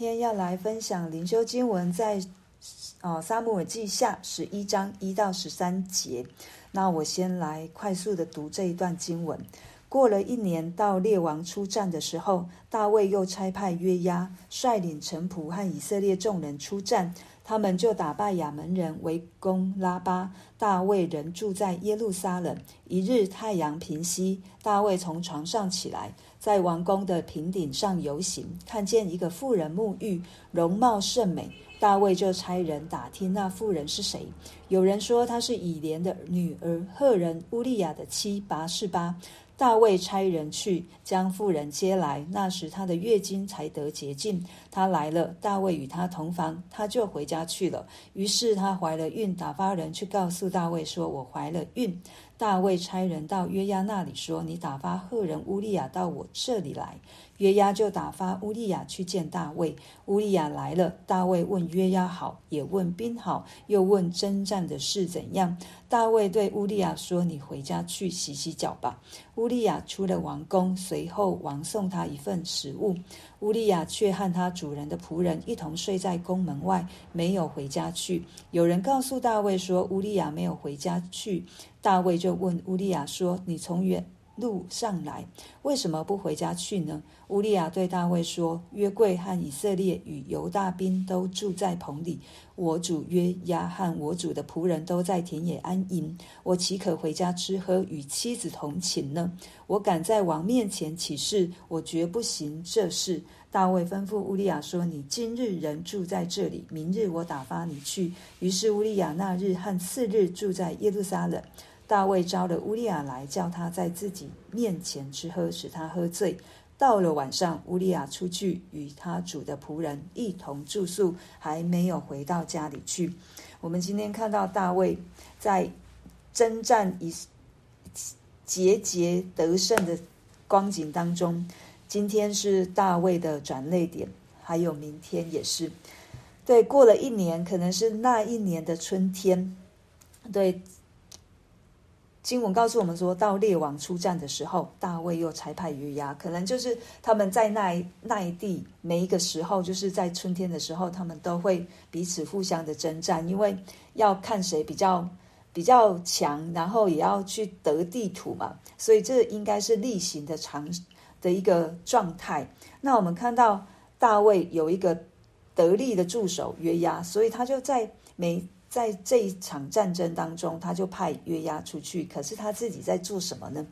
天要来分享灵修经文在，在哦撒母耳记下十一章一到十三节。那我先来快速的读这一段经文。过了一年，到列王出战的时候，大卫又差派约押率领臣仆和以色列众人出战。他们就打败亚扪人，围攻拉巴。大卫人住在耶路撒冷。一日太阳平西，大卫从床上起来，在王宫的平顶上游行，看见一个妇人沐浴，容貌甚美。大卫就差人打听那妇人是谁。有人说她是以莲的女儿赫人乌利亚的妻拔示巴。大卫差人去将妇人接来，那时她的月经才得洁净。她来了，大卫与她同房，她就回家去了。于是她怀了孕，打发人去告诉大卫说：“我怀了孕。”大卫差人到约押那里说：“你打发赫人乌利亚到我这里来。”约押就打发乌利亚去见大卫。乌利亚来了，大卫问约押好，也问兵好，又问征战的事怎样。大卫对乌利亚说：“你回家去洗洗脚吧。”乌利亚出了王宫，随后王送他一份食物。乌利亚却和他主人的仆人一同睡在宫门外，没有回家去。有人告诉大卫说：“乌利亚没有回家去。”大卫就问乌利亚说：“你从远路上来，为什么不回家去呢？”乌利亚对大卫说：“约柜和以色列与犹大兵都住在棚里，我主约押和我主的仆人都在田野安营，我岂可回家吃喝，与妻子同寝呢？我敢在王面前起誓，我绝不行这事。”大卫吩咐乌利亚说：“你今日仍住在这里，明日我打发你去。”于是乌利亚那日和次日住在耶路撒冷。大卫招了乌利亚来，叫他在自己面前吃喝，使他喝醉。到了晚上，乌利亚出去与他主的仆人一同住宿，还没有回到家里去。我们今天看到大卫在征战以节节得胜的光景当中，今天是大卫的转泪点，还有明天也是。对，过了一年，可能是那一年的春天，对。经文告诉我们说，到列王出战的时候，大卫又差派约押，可能就是他们在那一那一地每一个时候，就是在春天的时候，他们都会彼此互相的征战，因为要看谁比较比较强，然后也要去得地土嘛，所以这应该是例行的常的一个状态。那我们看到大卫有一个得力的助手约押，所以他就在每。在这一场战争当中，他就派约押出去。可是他自己在做什么呢？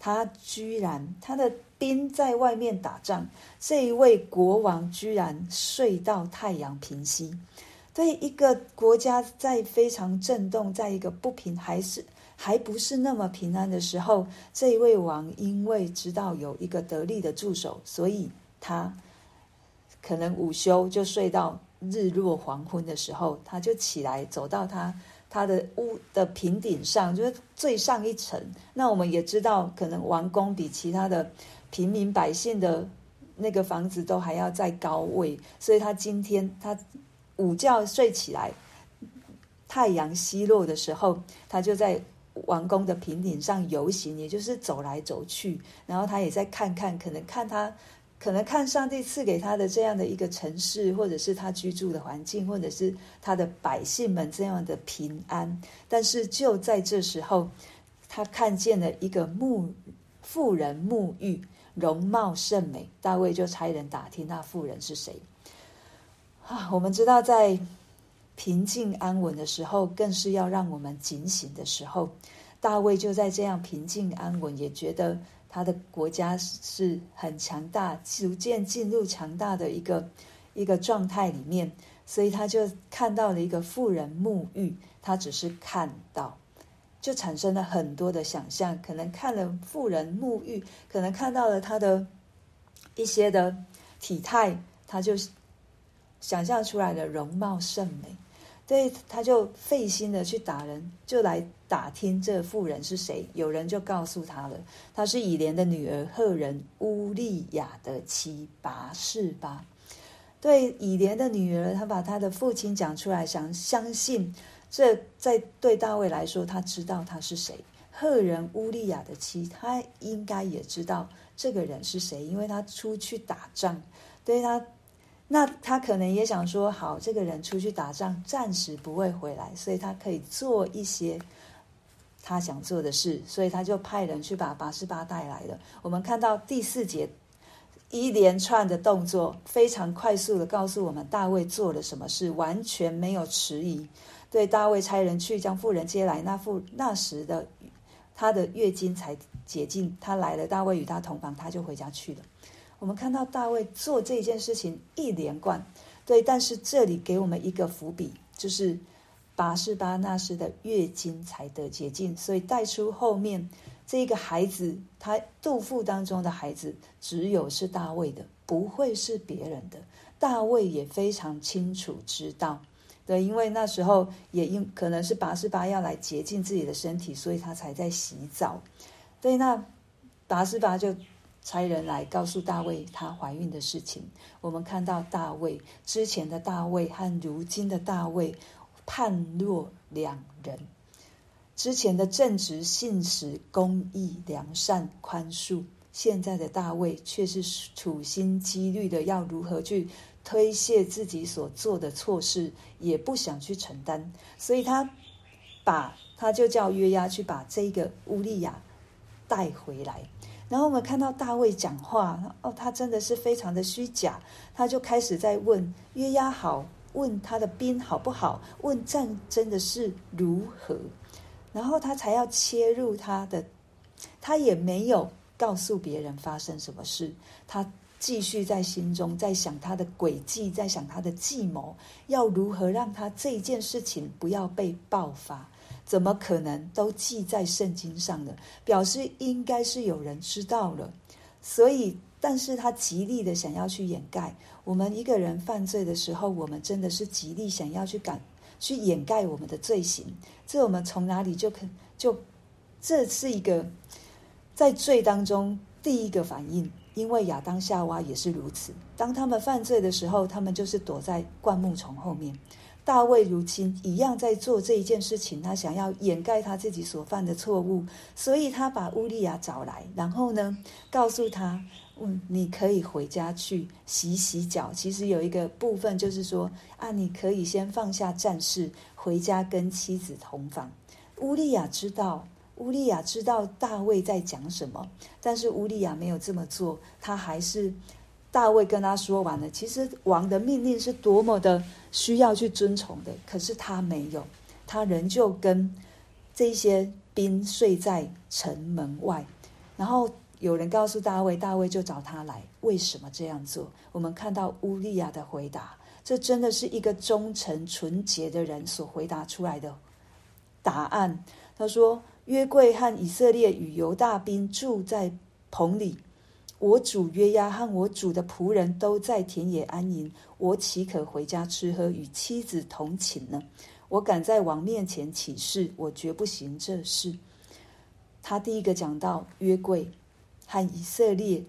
他居然他的兵在外面打仗，这一位国王居然睡到太阳平西。对一个国家在非常震动，在一个不平还是还不是那么平安的时候，这一位王因为知道有一个得力的助手，所以他可能午休就睡到。日落黄昏的时候，他就起来走到他他的屋的平顶上，就是最上一层。那我们也知道，可能王宫比其他的平民百姓的那个房子都还要在高位，所以他今天他午觉睡起来，太阳西落的时候，他就在王宫的平顶上游行，也就是走来走去，然后他也在看看，可能看他。可能看上帝赐给他的这样的一个城市，或者是他居住的环境，或者是他的百姓们这样的平安。但是就在这时候，他看见了一个沐妇人沐浴，容貌甚美。大卫就差人打听那妇人是谁。啊，我们知道在平静安稳的时候，更是要让我们警醒的时候。大卫就在这样平静安稳，也觉得。他的国家是很强大，逐渐进入强大的一个一个状态里面，所以他就看到了一个富人沐浴，他只是看到，就产生了很多的想象，可能看了富人沐浴，可能看到了他的一些的体态，他就想象出来的容貌甚美。所以他就费心的去打人，就来打听这妇人是谁。有人就告诉他了，她是以莲的女儿赫人乌利亚的妻拔示巴。对以莲的女儿，他把他的父亲讲出来，想相信这在对大卫来说，他知道他是谁。赫人乌利亚的妻，他应该也知道这个人是谁，因为他出去打仗，对他。那他可能也想说，好，这个人出去打仗，暂时不会回来，所以他可以做一些他想做的事，所以他就派人去把拔示巴带来了。我们看到第四节一连串的动作，非常快速的告诉我们大卫做了什么事，完全没有迟疑。对，大卫差人去将妇人接来，那妇那时的他的月经才解禁，他来了，大卫与他同房，他就回家去了。我们看到大卫做这件事情一连贯，对，但是这里给我们一个伏笔，就是拔示巴那时的月经才得洁净，所以带出后面这一个孩子，他肚腹当中的孩子只有是大卫的，不会是别人的。大卫也非常清楚知道，对，因为那时候也因可能是拔示巴要来洁净自己的身体，所以他才在洗澡。对，那拔示巴就。差人来告诉大卫她怀孕的事情。我们看到大卫之前的大卫和如今的大卫判若两人。之前的正直、信实、公义、良善、宽恕，现在的大卫却是处心积虑的要如何去推卸自己所做的错事，也不想去承担。所以他把他就叫约押去把这个乌利亚带回来。然后我们看到大卫讲话，哦，他真的是非常的虚假。他就开始在问约押好，问他的兵好不好，问战争的事如何，然后他才要切入他的，他也没有告诉别人发生什么事，他继续在心中在想他的诡计，在想他的计谋，要如何让他这件事情不要被爆发。怎么可能都记在圣经上的？表示应该是有人知道了，所以，但是他极力的想要去掩盖。我们一个人犯罪的时候，我们真的是极力想要去赶、去掩盖我们的罪行。这我们从哪里就可就，这是一个在罪当中第一个反应，因为亚当夏娃也是如此。当他们犯罪的时候，他们就是躲在灌木丛后面。大卫如今一样在做这一件事情，他想要掩盖他自己所犯的错误，所以他把乌利亚找来，然后呢，告诉他，嗯，你可以回家去洗洗脚。其实有一个部分就是说，啊，你可以先放下战事，回家跟妻子同房。乌利亚知道，乌利亚知道大卫在讲什么，但是乌利亚没有这么做，他还是。大卫跟他说完了，其实王的命令是多么的需要去遵从的，可是他没有，他仍旧跟这些兵睡在城门外。然后有人告诉大卫，大卫就找他来，为什么这样做？我们看到乌利亚的回答，这真的是一个忠诚纯洁的人所回答出来的答案。他说：“约柜和以色列与犹大兵住在棚里。”我主约押和我主的仆人都在田野安营，我岂可回家吃喝，与妻子同寝呢？我敢在王面前起誓，我绝不行这事。他第一个讲到约柜和以色列，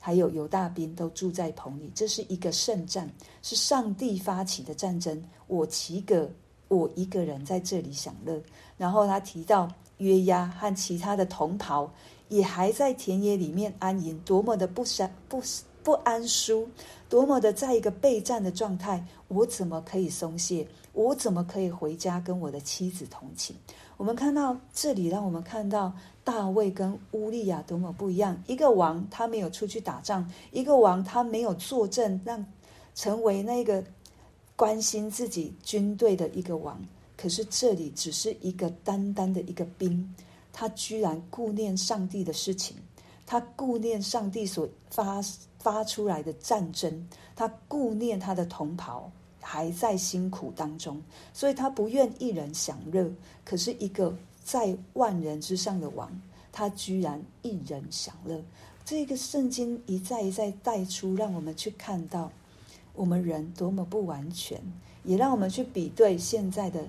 还有犹大兵都住在棚里，这是一个圣战，是上帝发起的战争。我岂可我一个人在这里享乐？然后他提到约押和其他的同袍。也还在田野里面安营，多么的不善不不安舒，多么的在一个备战的状态，我怎么可以松懈？我怎么可以回家跟我的妻子同寝？我们看到这里，让我们看到大卫跟乌利亚多么不一样。一个王他没有出去打仗，一个王他没有坐镇，让成为那个关心自己军队的一个王。可是这里只是一个单单的一个兵。他居然顾念上帝的事情，他顾念上帝所发发出来的战争，他顾念他的同袍还在辛苦当中，所以他不愿一人享乐。可是，一个在万人之上的王，他居然一人享乐。这个圣经一再一再带出，让我们去看到我们人多么不完全，也让我们去比对现在的。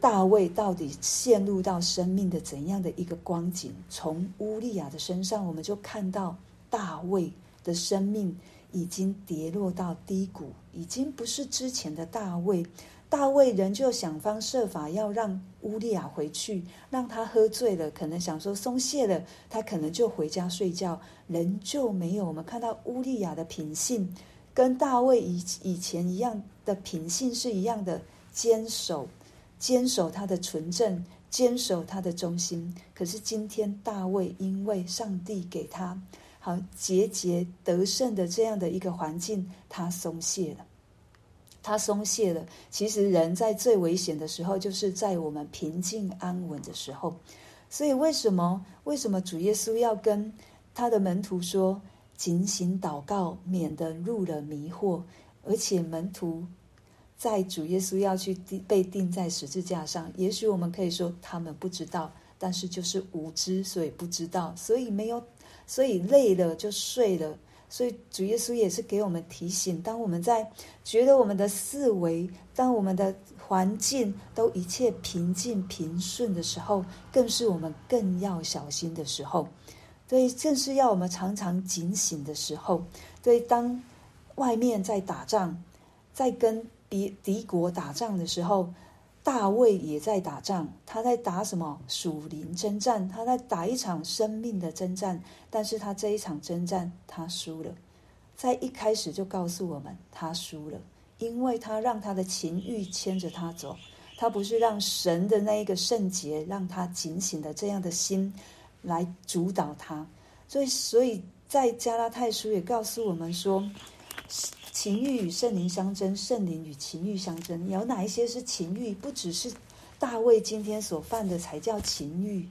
大卫到底陷入到生命的怎样的一个光景？从乌利亚的身上，我们就看到大卫的生命已经跌落到低谷，已经不是之前的大卫。大卫仍旧想方设法要让乌利亚回去，让他喝醉了，可能想说松懈了，他可能就回家睡觉，仍旧没有。我们看到乌利亚的品性。跟大卫以以前一样的品性是一样的，坚守坚守他的纯正，坚守他的忠心。可是今天大卫因为上帝给他好节节得胜的这样的一个环境，他松懈了。他松懈了。其实人在最危险的时候，就是在我们平静安稳的时候。所以为什么为什么主耶稣要跟他的门徒说，警醒祷告，免得入了迷惑？而且门徒在主耶稣要去被钉在十字架上，也许我们可以说他们不知道，但是就是无知，所以不知道，所以没有，所以累了就睡了。所以主耶稣也是给我们提醒：当我们在觉得我们的四维、当我们的环境都一切平静平顺的时候，更是我们更要小心的时候。对，正是要我们常常警醒的时候。对，当外面在打仗，在跟敌敌国打仗的时候。大卫也在打仗，他在打什么属灵征战？他在打一场生命的征战，但是他这一场征战他输了，在一开始就告诉我们他输了，因为他让他的情欲牵着他走，他不是让神的那一个圣洁让他警醒的这样的心来主导他，所以所以在加拉太书也告诉我们说。情欲与圣灵相争，圣灵与情欲相争。有哪一些是情欲？不只是大卫今天所犯的才叫情欲，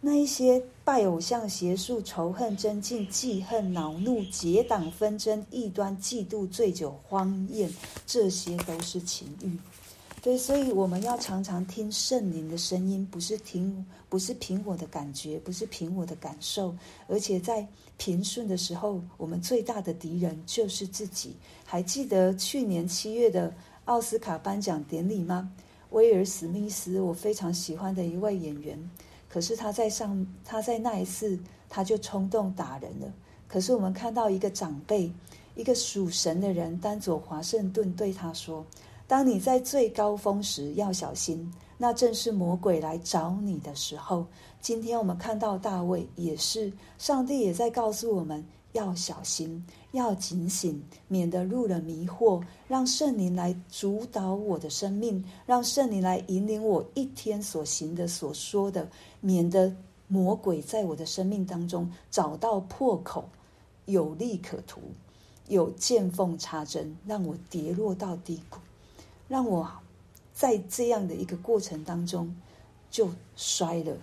那一些拜偶像、邪术、仇恨、争竞、记恨、恼怒、结党纷争、异端、嫉妒、醉酒、荒宴，这些都是情欲。对，所以我们要常常听圣灵的声音，不是听，不是凭我的感觉，不是凭我的感受，而且在平顺的时候，我们最大的敌人就是自己。还记得去年七月的奥斯卡颁奖典礼吗？威尔史密斯，我非常喜欢的一位演员，可是他在上，他在那一次他就冲动打人了。可是我们看到一个长辈，一个属神的人，丹佐华盛顿对他说。当你在最高峰时要小心，那正是魔鬼来找你的时候。今天我们看到大卫也是，上帝也在告诉我们要小心，要警醒，免得入了迷惑。让圣灵来主导我的生命，让圣灵来引领我一天所行的、所说的，免得魔鬼在我的生命当中找到破口，有利可图，有见缝插针，让我跌落到低谷。让我在这样的一个过程当中就摔了，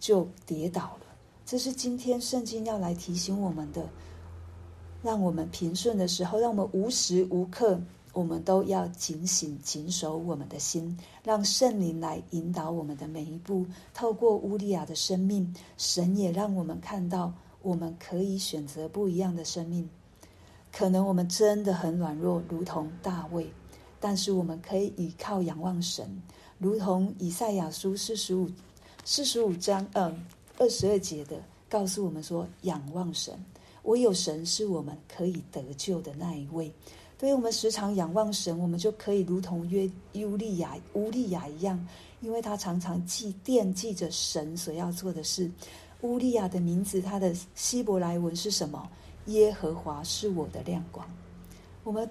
就跌倒了。这是今天圣经要来提醒我们的，让我们平顺的时候，让我们无时无刻我们都要警醒、谨守我们的心，让圣灵来引导我们的每一步。透过乌利亚的生命，神也让我们看到，我们可以选择不一样的生命。可能我们真的很软弱，如同大卫。但是我们可以依靠仰望神，如同以赛亚书四十五、四十五章二二十二节的告诉我们说：仰望神，唯有神是我们可以得救的那一位。所以我们时常仰望神，我们就可以如同约乌利亚、乌利亚一样，因为他常常记惦记着神所要做的事。乌利亚的名字，他的希伯来文是什么？耶和华是我的亮光。我们。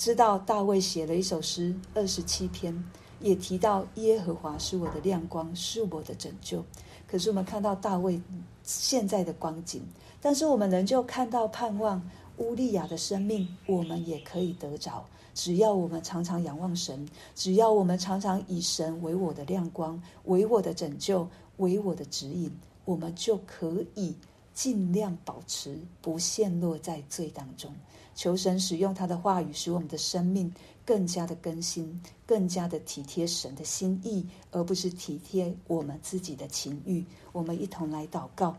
知道大卫写了一首诗，二十七篇，也提到耶和华是我的亮光，是我的拯救。可是我们看到大卫现在的光景，但是我们仍旧看到盼望乌利亚的生命，我们也可以得着。只要我们常常仰望神，只要我们常常以神为我的亮光，为我的拯救，为我的指引，我们就可以尽量保持不陷落在罪当中。求神使用他的话语，使我们的生命更加的更新，更加的体贴神的心意，而不是体贴我们自己的情欲。我们一同来祷告。